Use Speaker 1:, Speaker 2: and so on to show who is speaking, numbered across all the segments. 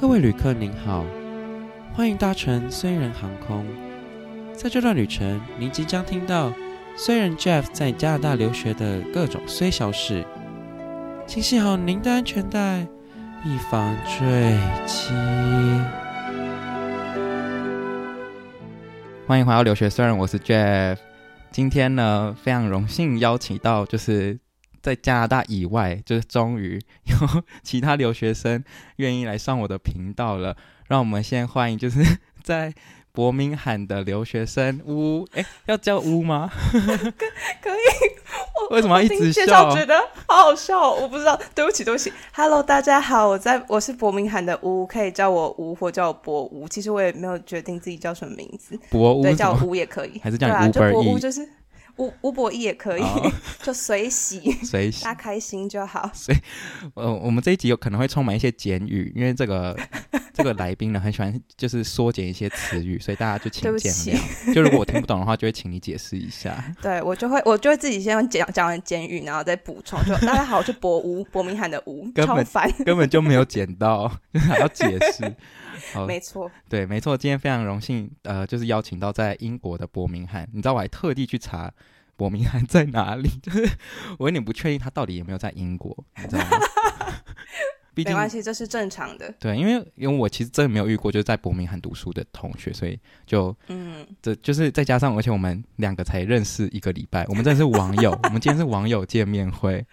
Speaker 1: 各位旅客您好，欢迎搭乘虽然航空。在这段旅程，您即将听到虽然 Jeff 在加拿大留学的各种虽小事，请系好您的安全带，以防坠机。
Speaker 2: 欢迎回到留学虽然，我是 Jeff。今天呢，非常荣幸邀请到就是。在加拿大以外，就是终于有 其他留学生愿意来上我的频道了。让我们先欢迎，就是 在伯明翰的留学生乌，哎，要叫乌吗？
Speaker 3: 可以。
Speaker 2: 为什么要一直笑？
Speaker 3: 介绍觉得好好笑，我不知道。对不起，对不起。Hello，大家好，我在我是伯明翰的乌，可以叫我乌或叫我伯乌。其实我也没有决定自己叫什么名字，
Speaker 2: 伯乌，
Speaker 3: 对，叫我乌也可以。
Speaker 2: 还是叫你乌伯
Speaker 3: 乌就是。吴吴博义也可以，哦、就随喜，
Speaker 2: 随喜，
Speaker 3: 大家开心就好。
Speaker 2: 所以，呃，我们这一集有可能会充满一些简语，因为这个这个来宾呢很喜欢就是缩减一些词语，所以大家就请见谅。就如果我听不懂的话，就会请你解释一下。对，
Speaker 3: 我就会我就会自己先讲讲完简语，然后再补充。就大家好，我是博吴，伯明翰的吴，超烦，
Speaker 2: 根本就没有剪到，还要解释。好
Speaker 3: 没错，
Speaker 2: 对，没错。今天非常荣幸，呃，就是邀请到在英国的伯明翰。你知道，我还特地去查伯明翰在哪里，就是我有点不确定他到底有没有在英国，你知道吗？
Speaker 3: 没关系，这是正常的。
Speaker 2: 对，因为因为我其实真的没有遇过就是在伯明翰读书的同学，所以就嗯，这就是再加上，而且我们两个才认识一个礼拜，我们真的是网友。我们今天是网友见面会。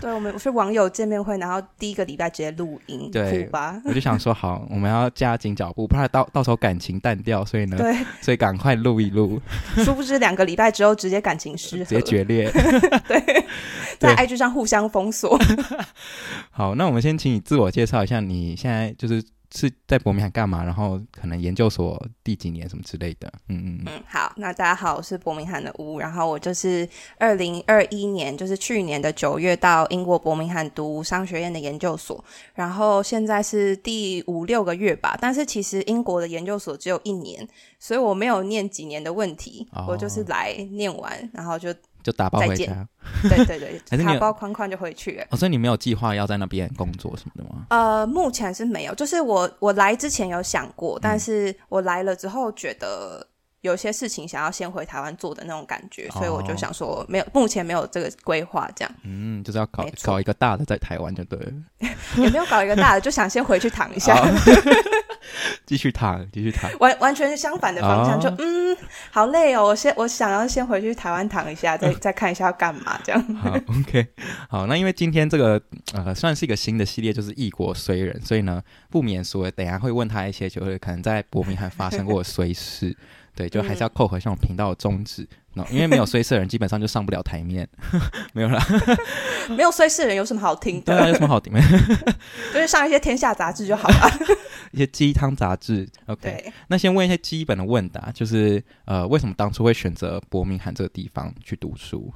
Speaker 3: 对，我们是网友见面会，然后第一个礼拜直接录音，
Speaker 2: 对
Speaker 3: 吧？
Speaker 2: 我就想说，好，我们要加紧脚步，不然到到时候感情淡掉，所以呢，
Speaker 3: 对，
Speaker 2: 所以赶快录一录。
Speaker 3: 殊不知两个礼拜之后，直接感情失和，
Speaker 2: 直接决裂。
Speaker 3: 对，在 IG 上互相封锁。
Speaker 2: 好，那我们先请你自我介绍一下，你现在就是是在伯明翰干嘛？然后可能研究所第几年什么之类的。嗯嗯
Speaker 3: 嗯。好，那大家好，我是伯明翰的乌，然后我就是二零二一年，就是去年的九月到英国伯明翰读商学院的研究所，然后现在是第五六个月吧。但是其实英国的研究所只有一年，所以我没有念几年的问题，哦、我就是来念完，然后就。
Speaker 2: 就打包回家，
Speaker 3: 对对对，打 包框框就回去了。
Speaker 2: 哦，所以你没有计划要在那边工作什么的吗？
Speaker 3: 呃，目前是没有。就是我我来之前有想过，但是我来了之后觉得有些事情想要先回台湾做的那种感觉，所以我就想说没有，目前没有这个规划，这样。
Speaker 2: 嗯，就是要搞搞一个大的在台湾就对了。
Speaker 3: 也没有搞一个大的，就想先回去躺一下。
Speaker 2: 继续躺，继续躺，
Speaker 3: 完完全是相反的方向，哦、就嗯，好累哦，我先我想要先回去台湾躺一下，再再看一下要干嘛这样。
Speaker 2: 好，OK，好，那因为今天这个呃算是一个新的系列，就是异国虽人，所以呢不免说等一下会问他一些，就是可能在伯明翰发生过的虽事。对，就还是要扣合像我频道的宗旨，嗯 no, 因为没有 衰事的人基本上就上不了台面，没有啦，
Speaker 3: 没有衰事的人有什么好听的？
Speaker 2: 对啊，有什么好听的？
Speaker 3: 就是上一些天下杂志就好了，
Speaker 2: 一些鸡汤杂志。OK，那先问一些基本的问答，就是呃，为什么当初会选择伯明翰这个地方去读书？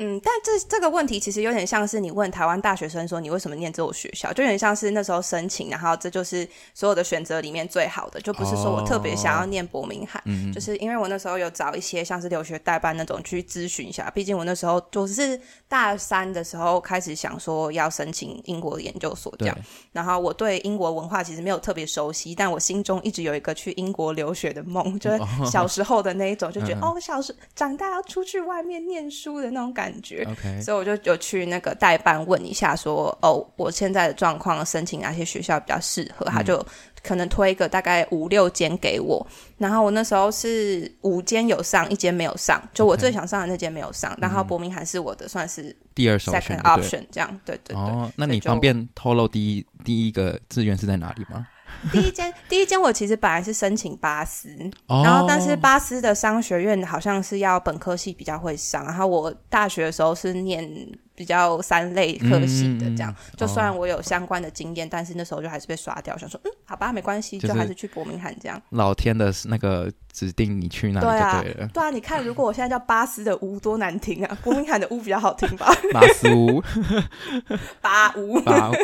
Speaker 3: 嗯，但这这个问题其实有点像是你问台湾大学生说，你为什么念这所学校，就有点像是那时候申请，然后这就是所有的选择里面最好的，就不是说我特别想要念伯明翰，哦、就是因为我那时候有找一些像是留学代办那种去咨询一下，毕竟我那时候就是大三的时候开始想说要申请英国的研究所这样，然后我对英国文化其实没有特别熟悉，但我心中一直有一个去英国留学的梦，就是小时候的那一种，就觉得、哦、哦，小时长大要出去外面念书的那种感觉。感觉，Okay. 所以我就有去那个代办问一下说，说哦，我现在的状况，申请哪些学校比较适合？嗯、他就可能推一个大概五六间给我，然后我那时候是五间有上，一间没有上，就我最想上的那间没有上.然后伯明翰是我的算是
Speaker 2: 第二首
Speaker 3: option 这样，对对对。哦，
Speaker 2: 那你方便透露第一第一个志愿是在哪里吗？
Speaker 3: 第一间，第一间我其实本来是申请巴斯，哦、然后但是巴斯的商学院好像是要本科系比较会上，然后我大学的时候是念比较三类科系的，这样、嗯、就算我有相关的经验，哦、但是那时候就还是被刷掉，想说嗯，好吧，没关系，就还是去伯明翰这样。
Speaker 2: 老天的那个指定你去哪对了。对啊，
Speaker 3: 对啊，你看，如果我现在叫巴斯的乌多难听啊，伯明翰的乌比较好听吧？
Speaker 2: 巴斯乌，
Speaker 3: 巴乌，
Speaker 2: 巴乌，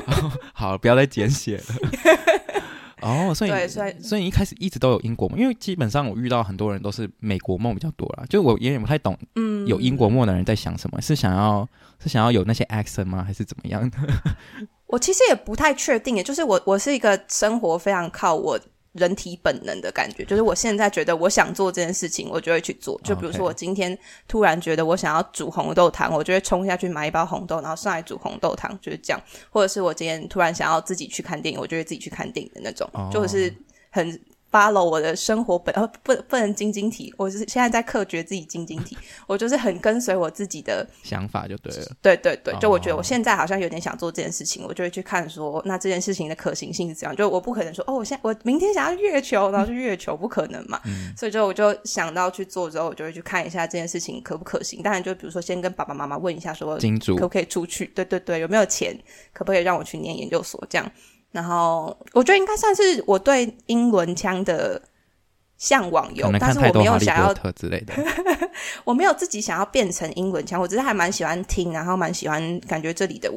Speaker 2: 好，不要再简写了。哦，所以对所以所以一开始一直都有英国梦，因为基本上我遇到很多人都是美国梦比较多啦，就我有点不太懂，嗯，有英国梦的人在想什么？嗯、是想要是想要有那些 accent 吗？还是怎么样的？
Speaker 3: 我其实也不太确定，也就是我我是一个生活非常靠我人体本能的感觉，就是我现在觉得我想做这件事情，我就会去做。就比如说我今天突然觉得我想要煮红豆汤，我就会冲下去买一包红豆，然后上来煮红豆汤，就是这样。或者是我今天突然想要自己去看电影，我就会自己去看电影的那种，哦、就是很。Follow 我的生活本，呃，不，不能晶晶体。我是现在在克决自己晶晶体，我就是很跟随我自己的
Speaker 2: 想法就对了。
Speaker 3: 对对对，就我觉得我现在好像有点想做这件事情，我就会去看说，那这件事情的可行性是怎样？就我不可能说，哦，我现在我明天想要月球，然后去月球，不可能嘛。嗯。所以就我就想到去做之后，我就会去看一下这件事情可不可行。当然，就比如说先跟爸爸妈妈问一下，说可不可以出去？对对对，有没有钱？可不可以让我去念研究所？这样。然后我觉得应该算是我对英伦腔的。向往有，但是我没有想要
Speaker 2: 之类的，
Speaker 3: 我没有自己想要变成英文腔，我只是还蛮喜欢听，然后蛮喜欢感觉这里的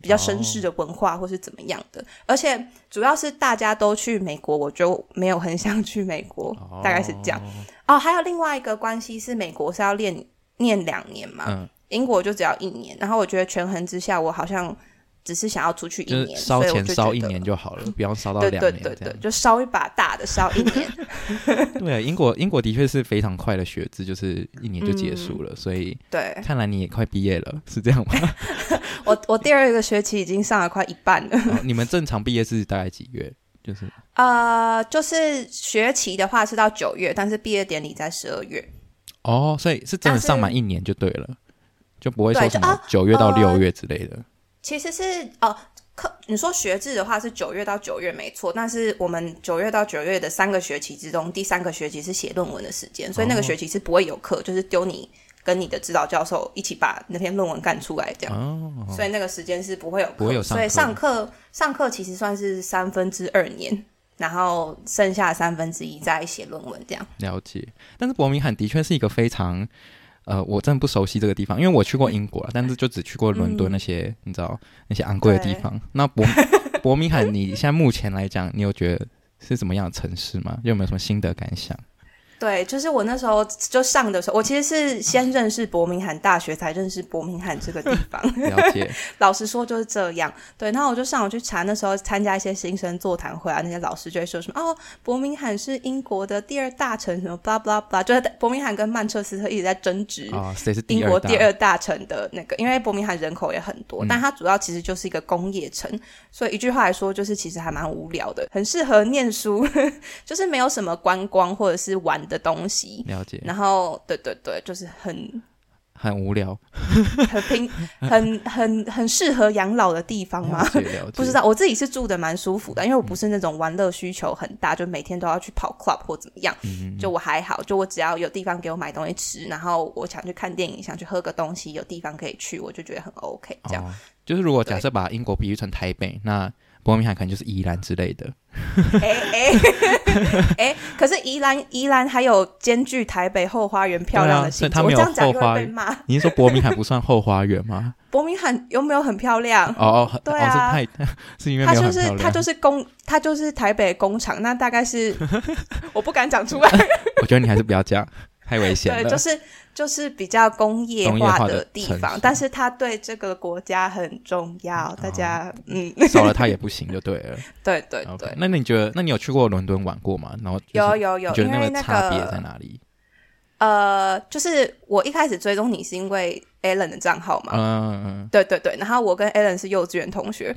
Speaker 3: 比较绅士的文化或是怎么样的。哦、而且主要是大家都去美国，我就没有很想去美国，哦、大概是这样。哦，还有另外一个关系是，美国是要练念两年嘛，嗯、英国就只要一年。然后我觉得权衡之下，我好像。只是想要出去一年，
Speaker 2: 烧钱烧一年就好了，不要烧到两年。对对对对，
Speaker 3: 就烧一把大的，烧一年。
Speaker 2: 对啊，英国英国的确是非常快的学制，就是一年就结束了，嗯、所以对，看来你也快毕业了，是这样吗？
Speaker 3: 我我第二个学期已经上了快一半了。
Speaker 2: 哦、你们正常毕业是大概几月？就是
Speaker 3: 呃，就是学期的话是到九月，但是毕业典礼在十二月。
Speaker 2: 哦，所以是真的上满一年就对了，就不会说什么九月到六月之类的。
Speaker 3: 其实是哦，课你说学制的话是九月到九月没错，但是我们九月到九月的三个学期之中，第三个学期是写论文的时间，所以那个学期是不会有课，哦、就是丢你跟你的指导教授一起把那篇论文干出来这样。哦，所以那个时间是不会有课，
Speaker 2: 不会有上课，
Speaker 3: 所以上课上课其实算是三分之二年，然后剩下三分之一在写论文这样。
Speaker 2: 了解，但是伯明翰的确是一个非常。呃，我真的不熟悉这个地方，因为我去过英国，但是就只去过伦敦那些，嗯、你知道那些昂贵的地方。那伯 伯明翰，你现在目前来讲，你有觉得是怎么样的城市吗？有没有什么心得感想？
Speaker 3: 对，就是我那时候就上的时候，我其实是先认识伯明翰大学，才认识伯明翰这个地方。
Speaker 2: 了解，
Speaker 3: 老实说就是这样。对，然后我就上网去查，那时候参加一些新生座谈会啊，那些老师就会说什么哦，伯明翰是英国的第二大城，什么 blah blah blah，就是伯明翰跟曼彻斯特一直在争执啊，谁是英国第二大城的那个？因为伯明翰人口也很多，嗯、但它主要其实就是一个工业城，所以一句话来说，就是其实还蛮无聊的，很适合念书，就是没有什么观光或者是玩的东西
Speaker 2: 了解，
Speaker 3: 然后对对对，就是很
Speaker 2: 很无聊，
Speaker 3: 很平，很很很适合养老的地方吗？不知道，我自己是住的蛮舒服的，因为我不是那种玩乐需求很大，就每天都要去跑 club 或怎么样，嗯、就我还好，就我只要有地方给我买东西吃，然后我想去看电影，想去喝个东西，有地方可以去，我就觉得很 OK。这样，哦、就是
Speaker 2: 如果假设把英国比喻成台北，那。伯明翰可能就是宜兰之类的，
Speaker 3: 哎哎 哎，可是宜兰宜兰还有兼具台北后花园漂亮的性质，
Speaker 2: 啊、我这样讲会被骂。你是说伯明翰不算后花园吗？
Speaker 3: 伯明翰有没有很漂亮？
Speaker 2: 哦哦，
Speaker 3: 对啊，
Speaker 2: 哦、是，是因为它
Speaker 3: 就是它就是工，它就是台北工厂，那大概是 我不敢讲出来。
Speaker 2: 我觉得你还是不要讲。太危险了。
Speaker 3: 对，就是就是比较工业化的地方，但是它对这个国家很重要。哦、大家嗯，
Speaker 2: 少了它也不行，就对了。
Speaker 3: 对对对。
Speaker 2: Okay, 那你觉得，那你有去过伦敦玩过吗？然后
Speaker 3: 有有有，
Speaker 2: 觉得那个差别在哪里？
Speaker 3: 呃，就是我一开始追踪你是因为 Alan 的账号嘛，嗯嗯，对对对，然后我跟 Allen 是幼稚园同学，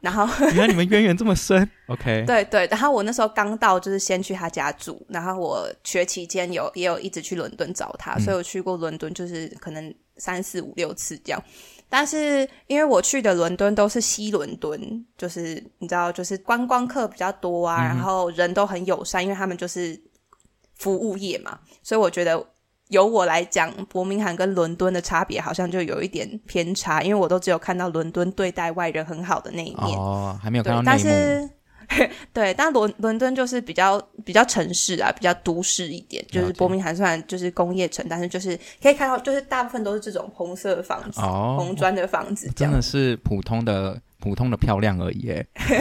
Speaker 3: 然后
Speaker 2: 原来你们渊源这么深，OK，
Speaker 3: 对对，然后我那时候刚到，就是先去他家住，然后我学期间有也有一直去伦敦找他，嗯、所以我去过伦敦就是可能三四五六次这样，但是因为我去的伦敦都是西伦敦，就是你知道，就是观光客比较多啊，嗯、然后人都很友善，因为他们就是。服务业嘛，所以我觉得由我来讲，伯明翰跟伦敦的差别好像就有一点偏差，因为我都只有看到伦敦对待外人很好的那一面，
Speaker 2: 哦，还没有看到内幕。但是，
Speaker 3: 对，但伦伦敦就是比较比较城市啊，比较都市一点。就是伯明翰虽然就是工业城，但是就是可以看到，就是大部分都是这种红色的房子，哦，红砖的房子，
Speaker 2: 真的是普通的。普通的漂亮而已，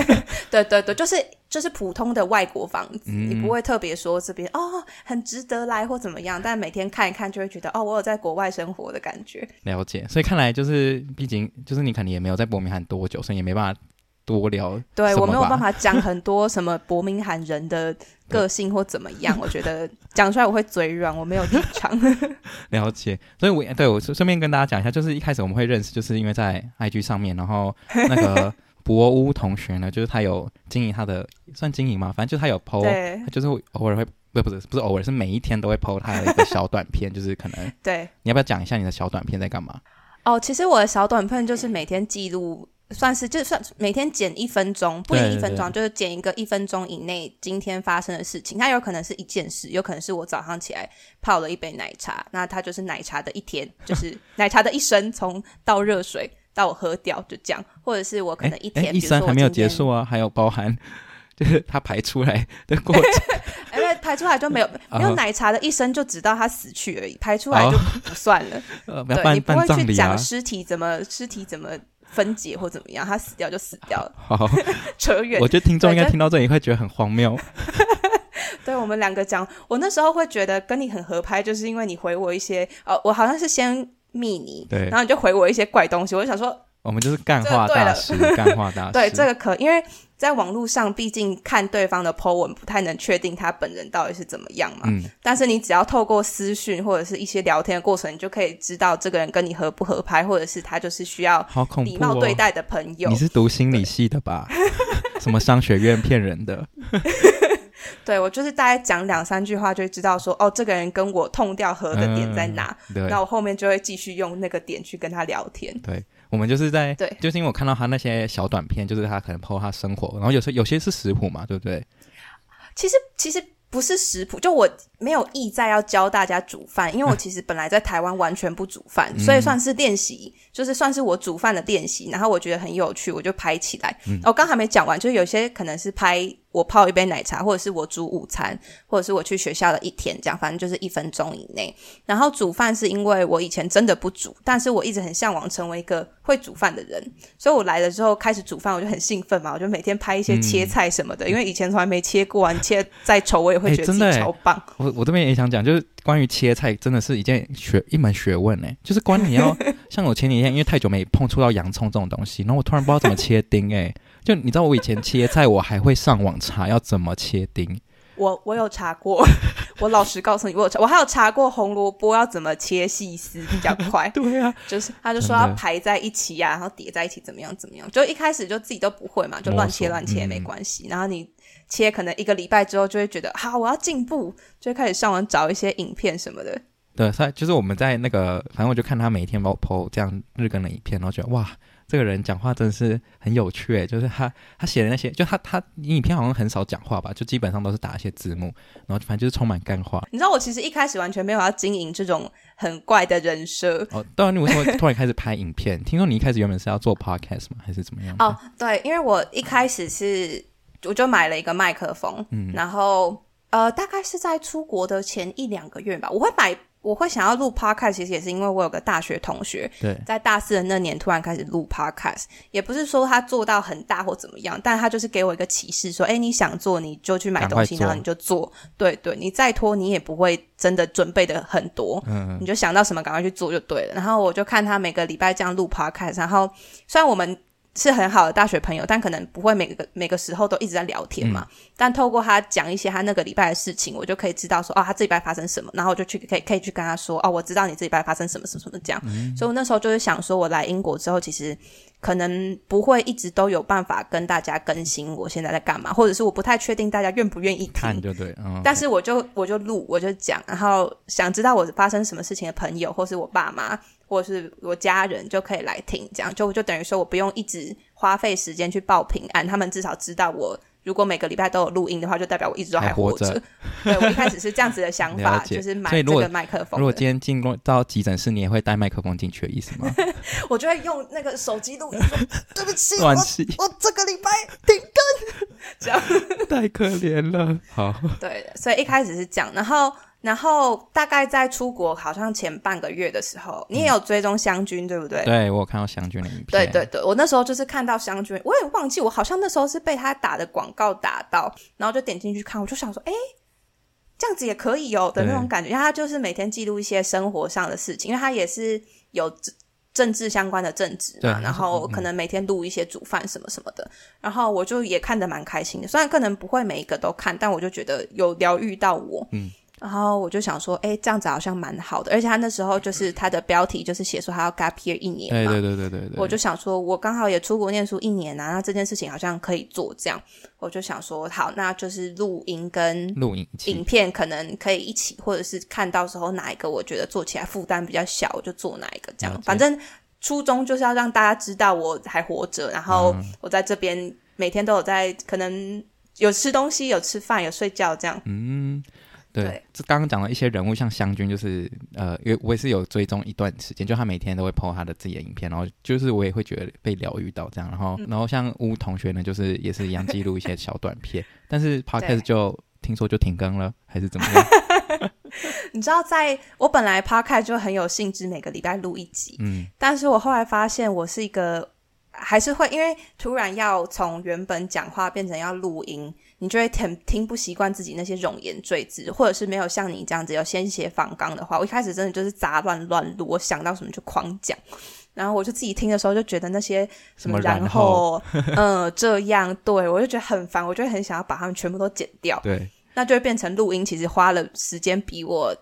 Speaker 3: 对对对，就是就是普通的外国房子，嗯、你不会特别说这边哦很值得来或怎么样，但每天看一看就会觉得哦，我有在国外生活的感觉。
Speaker 2: 了解，所以看来就是，毕竟就是你肯定也没有在伯明翰多久，所以也没办法多聊。
Speaker 3: 对，我没有办法讲很多什么伯明翰人的个性或怎么样，我觉得讲出来我会嘴软，我没有立场。
Speaker 2: 了解，所以我对我顺便跟大家讲一下，就是一开始我们会认识，就是因为在 IG 上面，然后那个博屋同学呢，就是他有经营他的，算经营嘛，反正就是他有 PO，就是偶尔会。不是不是偶尔，是每一天都会 po 他的一个小短片，就是可能
Speaker 3: 对，
Speaker 2: 你要不要讲一下你的小短片在干嘛？
Speaker 3: 哦，其实我的小短片就是每天记录，算是就算每天剪一分钟，不一分钟，就是剪一个一分钟以内今天发生的事情。它有可能是一件事，有可能是我早上起来泡了一杯奶茶，那它就是奶茶的一天，就是奶茶的一生，从倒热水到我喝掉就这样，或者是我可能一天，
Speaker 2: 一生还没有结束啊，还有包含。就是它排出来的过程，
Speaker 3: 因为排出来就没有没有奶茶的一生，就直到它死去而已，排出来就不算了。
Speaker 2: 呃，
Speaker 3: 对，你不会去讲尸体怎么尸体怎么分解或怎么样，他死掉就死掉了。好，扯远。
Speaker 2: 我觉得听众应该听到这里会觉得很荒谬。
Speaker 3: 对，我们两个讲，我那时候会觉得跟你很合拍，就是因为你回我一些，哦，我好像是先密你，对，然后你就回我一些怪东西，我就想说，
Speaker 2: 我们就是干话大师，干话大师。
Speaker 3: 对，这个可因为。在网络上，毕竟看对方的 po 文，不太能确定他本人到底是怎么样嘛。嗯。但是你只要透过私讯或者是一些聊天的过程，你就可以知道这个人跟你合不合拍，或者是他就是需要礼貌对待的朋友。
Speaker 2: 哦、你是读心理系的吧？什么商学院骗人的？
Speaker 3: 对，我就是大概讲两三句话，就会知道说哦，这个人跟我痛掉合的点在哪。那我后面就会继续用那个点去跟他聊天。
Speaker 2: 对。我们就是在，
Speaker 3: 对，
Speaker 2: 就是因为我看到他那些小短片，就是他可能 po 他生活，然后有时候有些是食谱嘛，对不对？
Speaker 3: 其实其实不是食谱，就我没有意在要教大家煮饭，因为我 其实本来在台湾完全不煮饭，嗯、所以算是练习，就是算是我煮饭的练习，然后我觉得很有趣，我就拍起来。我、嗯哦、刚还没讲完，就是有些可能是拍。我泡一杯奶茶，或者是我煮午餐，或者是我去学校的一天，这样反正就是一分钟以内。然后煮饭是因为我以前真的不煮，但是我一直很向往成为一个会煮饭的人，所以我来了之后开始煮饭，我就很兴奋嘛，我就每天拍一些切菜什么的，嗯、因为以前从来没切过，你切再丑我也会觉得自己超棒。
Speaker 2: 欸、我我这边也想讲，就是关于切菜，真的是一件学一门学问呢。就是关于你要 像我前几天，因为太久没碰触到洋葱这种东西，然后我突然不知道怎么切丁哎。就你知道，我以前切菜，我还会上网查要怎么切丁。
Speaker 3: 我我有查过，我老实告诉你，我有查，我还有查过红萝卜要怎么切细丝比较快。
Speaker 2: 对啊，
Speaker 3: 就是他就说要排在一起呀、啊，然后叠在一起怎么样怎么样。就一开始就自己都不会嘛，就乱切乱切也没关系。嗯、然后你切可能一个礼拜之后就会觉得，好，我要进步，就会开始上网找一些影片什么的。
Speaker 2: 对，所以就是我们在那个，反正我就看他每天把我 po 这样日更的影片，然后觉得哇。这个人讲话真是很有趣，就是他他写的那些，就他他影片好像很少讲话吧，就基本上都是打一些字幕，然后反正就是充满干话。
Speaker 3: 你知道我其实一开始完全没有要经营这种很怪的人设
Speaker 2: 哦。当然，你为什么突然开始拍影片？听说你一开始原本是要做 podcast 吗？还是怎么样？
Speaker 3: 哦，对，因为我一开始是我就买了一个麦克风，嗯，然后呃，大概是在出国的前一两个月吧，我会买。我会想要录 podcast，其实也是因为我有个大学同学，
Speaker 2: 对，
Speaker 3: 在大四的那年突然开始录 podcast，也不是说他做到很大或怎么样，但他就是给我一个启示，说，哎，你想做你就去买东西，然后你就做，对对，你再拖你也不会真的准备的很多，嗯，你就想到什么赶快去做就对了。然后我就看他每个礼拜这样录 podcast，然后虽然我们。是很好的大学朋友，但可能不会每个每个时候都一直在聊天嘛。嗯、但透过他讲一些他那个礼拜的事情，我就可以知道说，哦，他这礼拜发生什么，然后我就去可以可以去跟他说，哦，我知道你这礼拜发生什么什么什么这样。嗯、所以我那时候就是想说，我来英国之后，其实可能不会一直都有办法跟大家更新我现在在干嘛，或者是我不太确定大家愿不愿意听，
Speaker 2: 看就对。哦、
Speaker 3: 但是我就我就录，我就讲，然后想知道我发生什么事情的朋友，或是我爸妈。或者是我家人就可以来听，这样就就等于说我不用一直花费时间去报平安，他们至少知道我如果每个礼拜都有录音的话，就代表我一直都还活着。活着对，我一开始是这样子的想 法，就是买这个麦克风。
Speaker 2: 如果今天进入到急诊室，你也会带麦克风进去的意思吗？
Speaker 3: 我就会用那个手机录音说，对不起，我我这个礼拜停更，这样
Speaker 2: 太可怜了。好，
Speaker 3: 对，所以一开始是这样，然后。然后大概在出国好像前半个月的时候，你也有追踪湘军，嗯、对不对？
Speaker 2: 对，我有看到湘军的影片。
Speaker 3: 对对对，我那时候就是看到湘军，我也忘记我好像那时候是被他打的广告打到，然后就点进去看，我就想说，哎，这样子也可以哦的那种感觉，对因为他就是每天记录一些生活上的事情，因为他也是有。政治相关的政治嘛，然后可能每天录一些煮饭什么什么的，然后我就也看得蛮开心的。虽然可能不会每一个都看，但我就觉得有疗愈到我。嗯。然后我就想说，哎，这样子好像蛮好的，而且他那时候就是 他的标题就是写说他要 gap year 一年嘛，
Speaker 2: 对对对对对。
Speaker 3: 我就想说，我刚好也出国念书一年啊，那这件事情好像可以做这样，我就想说，好，那就是录音跟录影影片可能可以一起，或者是看到时候哪一个我觉得做起来负担比较小，我就做哪一个这样。反正初衷就是要让大家知道我还活着，然后我在这边每天都有在，可能有吃东西，有吃饭，有睡觉这样。
Speaker 2: 嗯。对，这刚刚讲了一些人物，像湘军，就是呃，因为我也是有追踪一段时间，就他每天都会 po 他的自己的影片，然后就是我也会觉得被疗愈到这样，然后、嗯、然后像乌同学呢，就是也是一样记录一些小短片，但是 podcast 就对听说就停更了，还是怎么样？
Speaker 3: 你知道在，在我本来 podcast 就很有兴致，每个礼拜录一集，嗯，但是我后来发现我是一个还是会因为突然要从原本讲话变成要录音。你就会听听不习惯自己那些冗言赘字，或者是没有像你这样子有先写仿纲的话，我一开始真的就是杂乱乱录，我想到什么就狂讲，然后我就自己听的时候就觉得那些什么然后，嗯、呃，这样，对，我就觉得很烦，我就很想要把它们全部都剪掉，
Speaker 2: 对，
Speaker 3: 那就会变成录音，其实花了时间比我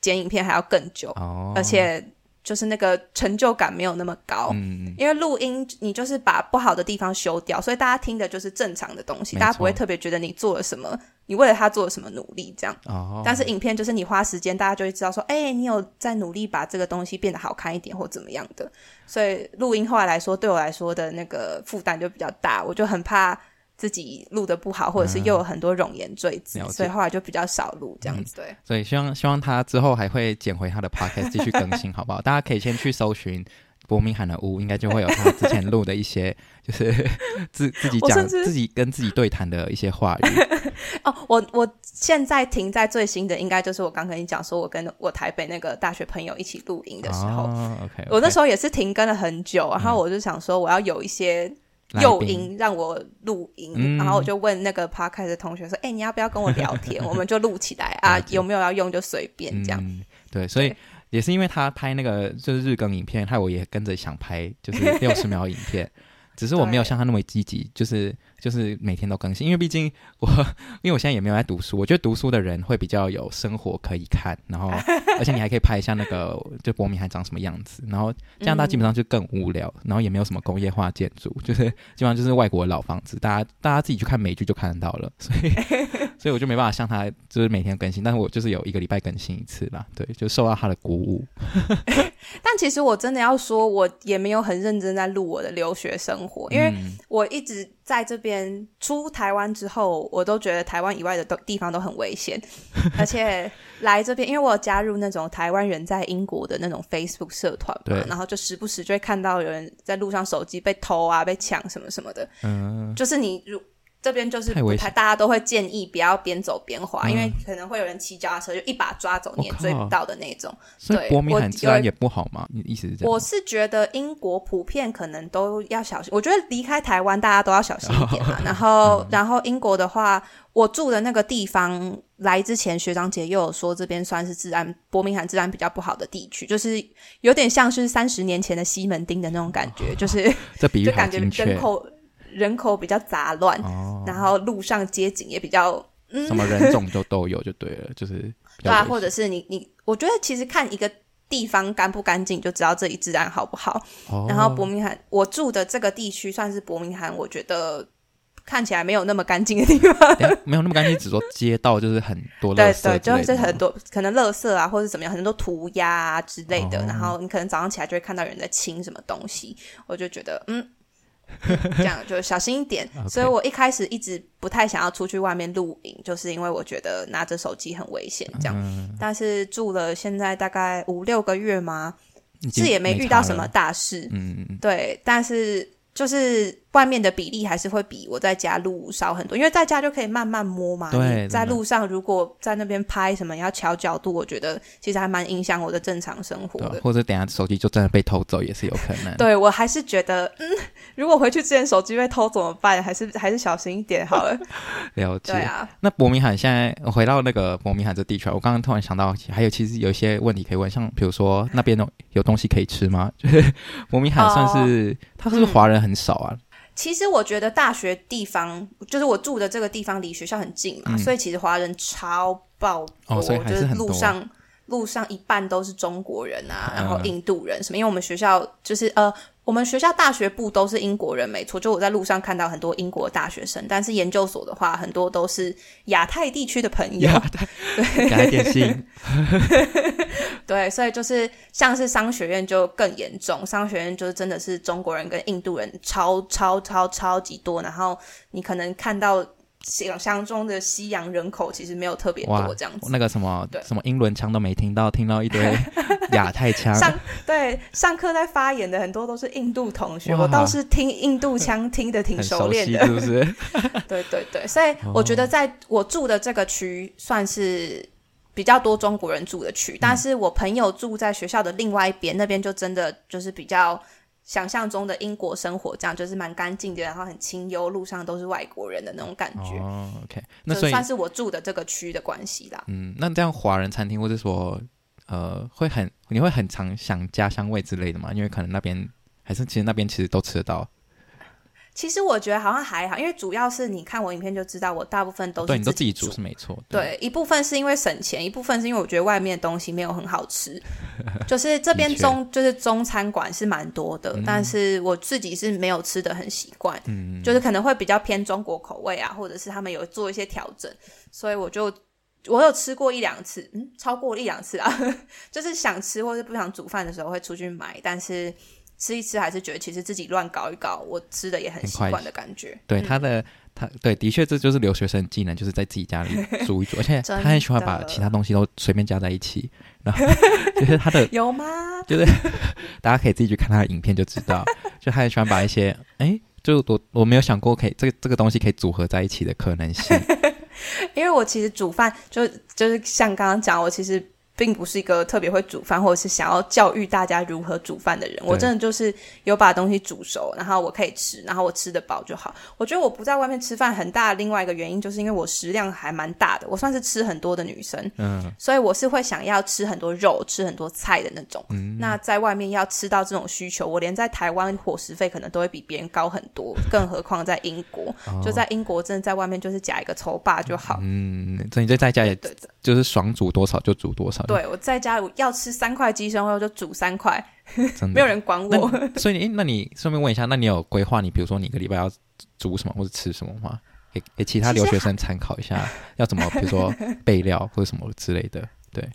Speaker 3: 剪影片还要更久，哦，而且。就是那个成就感没有那么高，嗯，因为录音你就是把不好的地方修掉，所以大家听的就是正常的东西，大家不会特别觉得你做了什么，你为了他做了什么努力这样。哦。但是影片就是你花时间，大家就会知道说，哎，你有在努力把这个东西变得好看一点或怎么样的。所以录音后来来说，对我来说的那个负担就比较大，我就很怕。自己录的不好，或者是又有很多冗言赘字，嗯、所以后来就比较少录这样子。对，
Speaker 2: 所以希望希望他之后还会捡回他的 podcast 继续更新，好不好？大家可以先去搜寻伯明翰的屋，应该就会有他之前录的一些，就是 自自己讲自己跟自己对谈的一些话语。
Speaker 3: 哦，我我现在停在最新的，应该就是我刚跟你讲，说我跟我台北那个大学朋友一起录音的时候。
Speaker 2: 哦、okay, okay
Speaker 3: 我那时候也是停更了很久，然后我就想说，我要有一些。诱因让我录音，嗯、然后我就问那个 Podcast 的同学说：“哎、欸，你要不要跟我聊天？我们就录起来啊，有没有要用就随便这样。嗯”
Speaker 2: 对，所以也是因为他拍那个就是日更影片，害我也跟着想拍就是六十秒影片，只是我没有像他那么积极，就是。就是每天都更新，因为毕竟我，因为我现在也没有在读书。我觉得读书的人会比较有生活可以看，然后 而且你还可以拍一下那个就伯明翰长什么样子。然后这样大家基本上就更无聊，然后也没有什么工业化建筑，就是基本上就是外国的老房子。大家大家自己去看美剧就看得到了，所以所以我就没办法像他就是每天更新，但是我就是有一个礼拜更新一次啦。对，就受到他的鼓舞。
Speaker 3: 但其实我真的要说，我也没有很认真在录我的留学生活，因为我一直。在这边出台湾之后，我都觉得台湾以外的都地方都很危险，而且来这边，因为我有加入那种台湾人在英国的那种 Facebook 社团嘛，然后就时不时就会看到有人在路上手机被偷啊、被抢什么什么的，嗯，就是你如。这边就是不太，大家都会建议不要边走边滑，嗯、因为可能会有人骑脚踏车就一把抓走，你也追不到的那种。
Speaker 2: 所以伯明翰治安也不好吗？你意思是这样？
Speaker 3: 我是觉得英国普遍可能都要小心，我觉得离开台湾大家都要小心一点嘛。然后，然后英国的话，我住的那个地方来之前，学长姐又有说这边算是治安，伯明翰治安比较不好的地区，就是有点像是三十年前的西门町的那种感觉，就是
Speaker 2: 这比喻好
Speaker 3: 精确。人口比较杂乱，哦、然后路上街景也比较，
Speaker 2: 嗯、什么人种都都有，就对了，就是
Speaker 3: 对啊，或者是你你，我觉得其实看一个地方干不干净，就知道这里治安好不好。哦、然后伯明翰，我住的这个地区算是伯明翰，我觉得看起来没有那么干净的地方，
Speaker 2: 没有那么干净，只说街道就是很多
Speaker 3: 对对，就是很多可能垃圾啊，或者怎么样，很多涂鸦啊之类的。哦、然后你可能早上起来就会看到有人在清什么东西，我就觉得嗯。这样就小心一点 所以我一开始一直不太想要出去外面露营，就是因为我觉得拿着手机很危险。这样，嗯、但是住了现在大概五六个月嘛，是也没遇到什么大事。嗯，对，但是就是外面的比例还是会比我在家录少很多，因为在家就可以慢慢摸嘛。
Speaker 2: 对，
Speaker 3: 在路上如果在那边拍什么要调角度，我觉得其实还蛮影响我的正常生活的。
Speaker 2: 或者等下手机就真的被偷走也是有可能。
Speaker 3: 对，我还是觉得，嗯，如果回去之前手机被偷怎么办？还是还是小心一点好了。
Speaker 2: 了解。
Speaker 3: 对啊。
Speaker 2: 那伯明翰现在回到那个伯明翰这地区，我刚刚突然想到，还有其实有一些问题可以问，像比如说那边有有东西可以吃吗？就是 伯明翰算是，他、哦、是不是华人很少啊？嗯
Speaker 3: 其实我觉得大学地方，就是我住的这个地方离学校很近嘛，嗯、所以其实华人超爆多，
Speaker 2: 哦、
Speaker 3: 就是路上路上一半都是中国人啊，然后印度人什么，因为我们学校就是呃。我们学校大学部都是英国人，没错。就我在路上看到很多英国的大学生，但是研究所的话，很多都是亚太地区的朋友。亚太，
Speaker 2: 亚太电信。
Speaker 3: 对，所以就是像是商学院就更严重，商学院就是真的是中国人跟印度人超超超超级多，然后你可能看到。想象中的西洋人口其实没有特别多，这样子。
Speaker 2: 那个什么，对什么英伦腔都没听到，听到一堆 亚太腔。
Speaker 3: 上对上课在发言的很多都是印度同学，我倒是听印度腔听得挺熟练的，
Speaker 2: 是不是？
Speaker 3: 对对对，所以我觉得在我住的这个区算是比较多中国人住的区，嗯、但是我朋友住在学校的另外一边，那边就真的就是比较。想象中的英国生活，这样就是蛮干净的，然后很清幽，路上都是外国人的那种感觉。
Speaker 2: 哦，OK，那所以
Speaker 3: 算是我住的这个区的关系啦。
Speaker 2: 嗯，那这样华人餐厅或者说，呃，会很你会很常想家乡味之类的吗？因为可能那边还是其实那边其实都吃得到。
Speaker 3: 其实我觉得好像还好，因为主要是你看我影片就知道，我大部分都是
Speaker 2: 对，你都自己煮是没错。对，
Speaker 3: 对，一部分是因为省钱，一部分是因为我觉得外面的东西没有很好吃。就是这边中就是中餐馆是蛮多的，嗯、但是我自己是没有吃的很习惯。嗯，就是可能会比较偏中国口味啊，或者是他们有做一些调整，所以我就我有吃过一两次，嗯，超过一两次啊，就是想吃或是不想煮饭的时候会出去买，但是。吃一吃还是觉得其实自己乱搞一搞，我吃的也很习惯的感觉。
Speaker 2: 对他的他对，的确这就是留学生技能，就是在自己家里 煮一煮，而且他很喜欢把其他东西都随便加在一起。然后 就是他的
Speaker 3: 有吗？
Speaker 2: 就是 大家可以自己去看他的影片就知道，就他很喜欢把一些哎，就我我没有想过可以这个这个东西可以组合在一起的可能性。
Speaker 3: 因为我其实煮饭就就是像刚刚讲，我其实。并不是一个特别会煮饭，或者是想要教育大家如何煮饭的人。我真的就是有把东西煮熟，然后我可以吃，然后我吃得饱就好。我觉得我不在外面吃饭很大的另外一个原因，就是因为我食量还蛮大的，我算是吃很多的女生。嗯，所以我是会想要吃很多肉、吃很多菜的那种。嗯，那在外面要吃到这种需求，我连在台湾伙食费可能都会比别人高很多，更何况在英国。哦，就在英国，真的在外面就是夹一个丑霸就好。
Speaker 2: 嗯，所以你在家也就是爽煮多少就煮多少。
Speaker 3: 对，我在家要吃三块鸡胸肉就煮三块，没有人管我。
Speaker 2: 所以，那你顺便问一下，那你有规划你比如说你一个礼拜要煮什么或者吃什么吗？给给其他留学生参考一下，要怎么比如说备料或者什么之类的。对，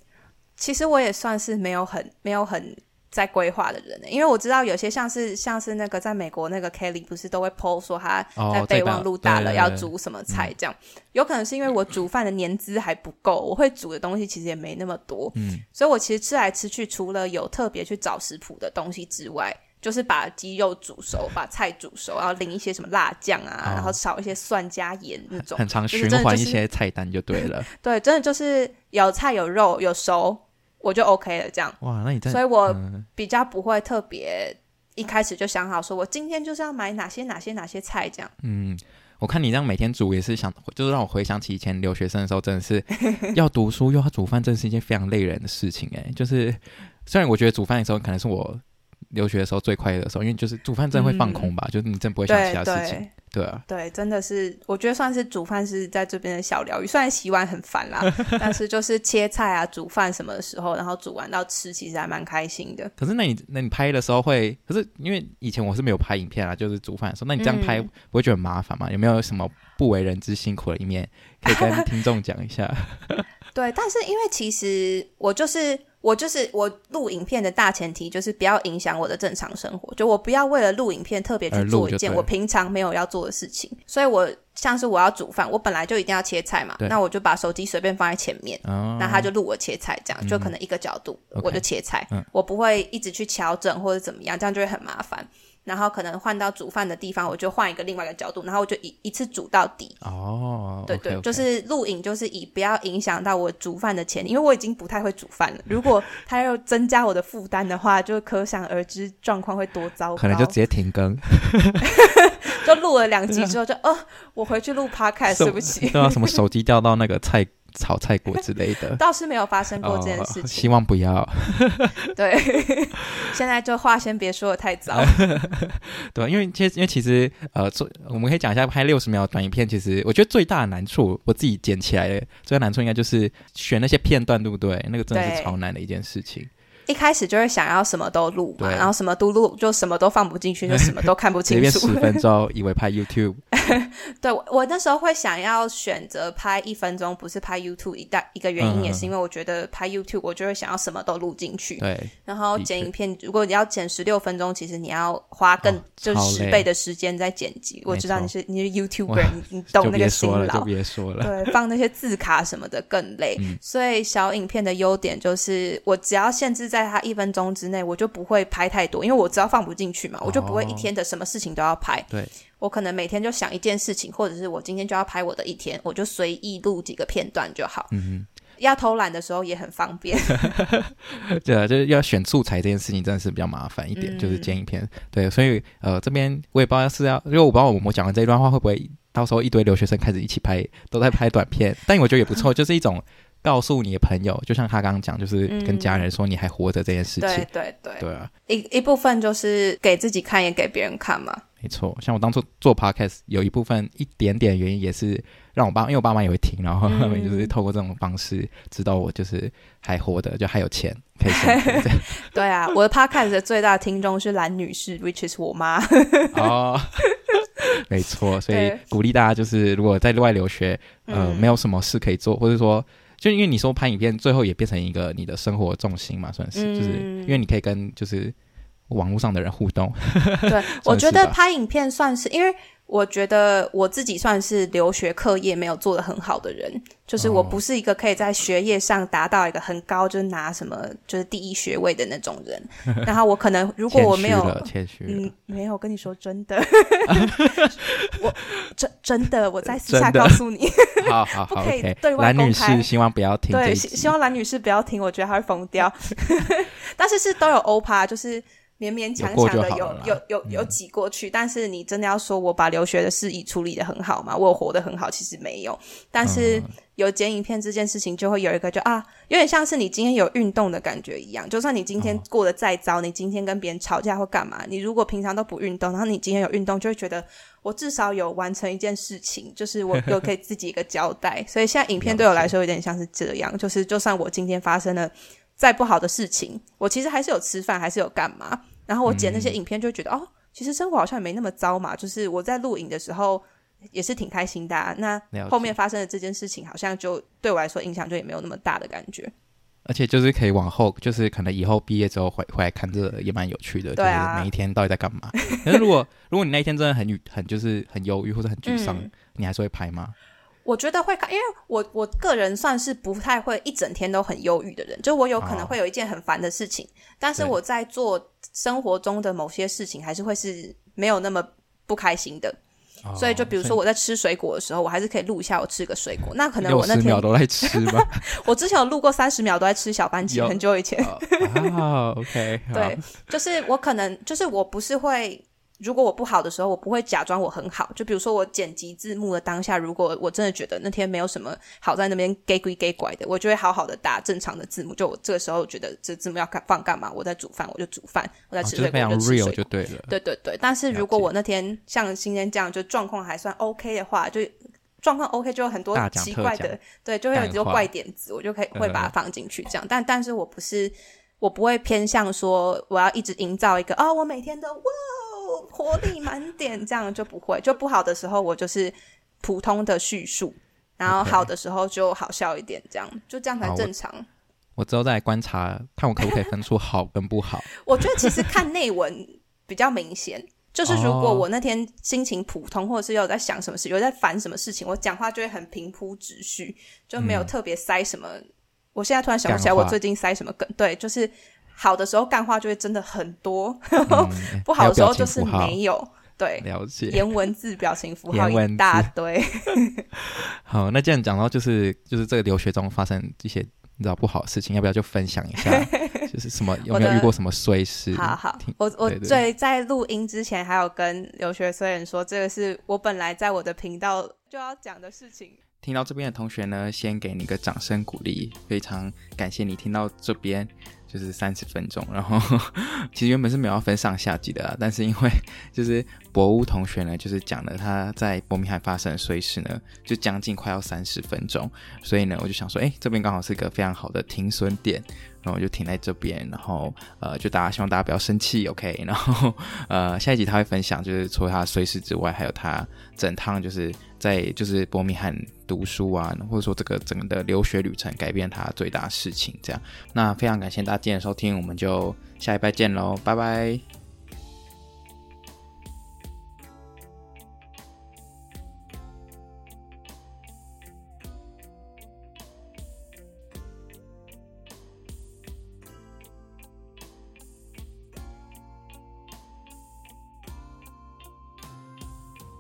Speaker 3: 其实我也算是没有很没有很。在规划的人呢，因为我知道有些像是像是那个在美国那个 Kelly 不是都会 po 说他在备忘录打了要煮什么菜这样，有可能是因为我煮饭的年资还不够，我会煮的东西其实也没那么多，嗯，所以我其实吃来吃去，除了有特别去找食谱的东西之外，就是把鸡肉煮熟，把菜煮熟，然后淋一些什么辣酱啊，哦、然后炒一些蒜加盐那种，
Speaker 2: 很常循环一些菜单就对了，
Speaker 3: 对，真的就是有菜有肉有熟。我就 OK 了，这样。
Speaker 2: 哇，那你在，
Speaker 3: 所以我比较不会特别一开始就想好说，我今天就是要买哪些哪些哪些菜这样。
Speaker 2: 嗯，我看你这样每天煮也是想，就是让我回想起以前留学生的时候，真的是 要读书又要煮饭，真的是一件非常累人的事情哎。就是虽然我觉得煮饭的时候可能是我留学的时候最快乐的时候，因为就是煮饭真的会放空吧，嗯、就是你真不会想其他事情。对啊，
Speaker 3: 对，真的是，我觉得算是煮饭是在这边的小疗愈。虽然洗碗很烦啦，但是就是切菜啊、煮饭什么的时候，然后煮完到吃，其实还蛮开心的。
Speaker 2: 可是那你那你拍的时候会，可是因为以前我是没有拍影片啊，就是煮饭的时候，那你这样拍不会觉得很麻烦吗？嗯、有没有什么不为人知辛苦的一面可以跟听众讲一下？
Speaker 3: 对，但是因为其实我就是。我就是我录影片的大前提就是不要影响我的正常生活，就我不要为了录影片特别去做一件我平常没有要做的事情。所以我像是我要煮饭，我本来就一定要切菜嘛，那我就把手机随便放在前面，哦、那他就录我切菜，这样、嗯、就可能一个角度我就切菜，嗯、我不会一直去调整或者怎么样，这样就会很麻烦。然后可能换到煮饭的地方，我就换一个另外一个角度，然后我就一一次煮到底。
Speaker 2: 哦，
Speaker 3: 对对
Speaker 2: ，okay, okay
Speaker 3: 就是录影，就是以不要影响到我煮饭的前提，因为我已经不太会煮饭了。如果他要增加我的负担的话，就可想而知状况会多糟糕。
Speaker 2: 可能就直接停更，
Speaker 3: 就录了两集之后就，就哦，我回去录 podcast，对不起。
Speaker 2: 对啊，什么手机掉到那个菜。炒菜锅之类的
Speaker 3: 倒是没有发生过这件事情，哦、
Speaker 2: 希望不要。
Speaker 3: 对，现在就话先别说的太早。
Speaker 2: 对，因为其实因为其实呃，做我们可以讲一下拍六十秒短影片，其实我觉得最大的难处，我自己剪起来的最大难处应该就是选那些片段，对不对？那个真的是超难的一件事情。
Speaker 3: 一开始就会想要什么都录嘛，然后什么都录，就什么都放不进去，就什么都看不清楚。
Speaker 2: 十分钟以为拍 YouTube，
Speaker 3: 对，我那时候会想要选择拍一分钟，不是拍 YouTube 一大一个原因也是因为我觉得拍 YouTube 我就会想要什么都录进去。
Speaker 2: 对，
Speaker 3: 然后剪影片，如果你要剪十六分钟，其实你要花更、哦、就十倍的时间在剪辑。我知道你是你是 YouTuber，你懂那个辛劳，
Speaker 2: 就别说了。
Speaker 3: 对，放那些字卡什么的更累。嗯、所以小影片的优点就是我只要限制在它一分钟之内，我就不会拍太多，因为我知道放不进去嘛，我就不会一天的什么事情都要拍。
Speaker 2: 哦、对，
Speaker 3: 我可能每天就想一件事情，或者是我今天就要拍我的一天，我就随意录几个片段就好。嗯哼，要偷懒的时候也很方便。
Speaker 2: 对啊，就是要选素材这件事情真的是比较麻烦一点，嗯、就是剪影片。对，所以呃，这边我也不知道是要，因为我不知道我我讲的这一段话会不会到时候一堆留学生开始一起拍，都在拍短片，但我觉得也不错，就是一种。告诉你的朋友，就像他刚刚讲，就是跟家人说你还活着这件事情。
Speaker 3: 对对对，
Speaker 2: 对啊，
Speaker 3: 一一部分就是给自己看，也给别人看嘛。
Speaker 2: 没错，像我当初做 podcast，有一部分一点点原因也是让我爸，因为我爸妈也会听，然后他们就是透过这种方式知道我就是还活着，就还有钱 可以生活。
Speaker 3: 对啊，我的 podcast 的最大听众是蓝女士，which is 我妈。
Speaker 2: 哦，没错，所以鼓励大家就是如果在外留学，呃，嗯、没有什么事可以做，或者说。就因为你说拍影片，最后也变成一个你的生活重心嘛，算是，嗯、就是因为你可以跟就是网络上的人互动。
Speaker 3: 对，我觉得拍影片算是因为。我觉得我自己算是留学课业没有做得很好的人，就是我不是一个可以在学业上达到一个很高，就是拿什么就是第一学位的那种人。然后我可能如果我没有，
Speaker 2: 谦虚
Speaker 3: 嗯，没有跟你说真的，我真真的我在私下告诉你，
Speaker 2: 好好好，
Speaker 3: 不可以对外公
Speaker 2: 开。女士希望不要听，
Speaker 3: 对，希望蓝女士不要听，我觉得她会疯掉。但是是都有欧趴，就是。勉勉强强的有有有有，有挤过去，嗯、但是你真的要说我把留学的事宜处理得很好吗？我有活得很好，其实没有。但是有剪影片这件事情，就会有一个就啊，有点像是你今天有运动的感觉一样。就算你今天过得再糟，你今天跟别人吵架或干嘛，你如果平常都不运动，然后你今天有运动，就会觉得我至少有完成一件事情，就是我 有给自己一个交代。所以现在影片对我来说有点像是这样，就是就算我今天发生了再不好的事情，我其实还是有吃饭，还是有干嘛。然后我剪那些影片，就会觉得、嗯、哦，其实生活好像也没那么糟嘛。就是我在录影的时候也是挺开心的、啊。那后面发生的这件事情，好像就对我来说影响就也没有那么大的感觉。
Speaker 2: 而且就是可以往后，就是可能以后毕业之后回回来看这个也蛮有趣的。对啊，每一天到底在干嘛？可是如果 如果你那一天真的很很就是很忧郁或者很沮丧，嗯、你还是会拍吗？
Speaker 3: 我觉得会看，因为我我个人算是不太会一整天都很忧郁的人，就我有可能会有一件很烦的事情，哦、但是我在做生活中的某些事情，还是会是没有那么不开心的。哦、所以就比如说我在吃水果的时候，我还是可以录一下我吃个水果。那可能我那天
Speaker 2: 秒都在 吃吧？
Speaker 3: 我之前有录过三十秒都在吃小番茄，很久以前。
Speaker 2: 哦，OK，
Speaker 3: 对，就是我可能就是我不是会。如果我不好的时候，我不会假装我很好。就比如说我剪辑字幕的当下，如果我真的觉得那天没有什么好在那边给鬼给拐的，我就会好好的打正常的字幕。就我这个时候觉得这字幕要放干嘛？我在煮饭，我就煮饭；我在吃水果，我就吃水果。
Speaker 2: 哦，就对了。
Speaker 3: 对对对。但是如果我那天像今天这样，就状况还算 OK 的话，就状况 OK，就有很多奇怪的，对，就会有很多怪点子，我就可以会把它放进去这样。但但是我不是，我不会偏向说我要一直营造一个哦，我每天都哇。活力满点，这样就不会。就不好的时候，我就是普通的叙述，然后好的时候就好笑一点，这样就这样才正常。我，
Speaker 2: 之后再来观察，看我可不可以分出好跟不好。
Speaker 3: 我觉得其实看内文比较明显，就是如果我那天心情普通，或者是有在想什么事，有在烦什么事情，我讲话就会很平铺直叙，就没有特别塞什么。嗯、我现在突然想不起来，我最近塞什么梗？对，就是。好的时候干话就会真的很多，嗯、不好的时候就是没有。对，
Speaker 2: 了解。
Speaker 3: 言文字、表情符号一大堆。
Speaker 2: 好，那既然讲到就是就是这个留学中发生一些你知道不好的事情，要不要就分享一下？就是什么有没有遇过什么衰事？
Speaker 3: 好好，我我最在录音之前还有跟留学生人说，这个是我本来在我的频道就要讲的事情。
Speaker 2: 听到这边的同学呢，先给你个掌声鼓励，非常感谢你听到这边。就是三十分钟，然后 其实原本是没有要分上下集的，但是因为就是博物同学呢，就是讲了他在伯明翰发生的碎事呢，就将近快要三十分钟，所以呢，我就想说，哎，这边刚好是一个非常好的停损点。然后我就停在这边，然后呃，就大家希望大家不要生气，OK。然后呃，下一集他会分享，就是除了他的衰事之外，还有他整趟就是在就是伯明翰读书啊，或者说这个整个的留学旅程改变他最大事情，这样。那非常感谢大家今天的收听，我们就下一拜见喽，拜拜。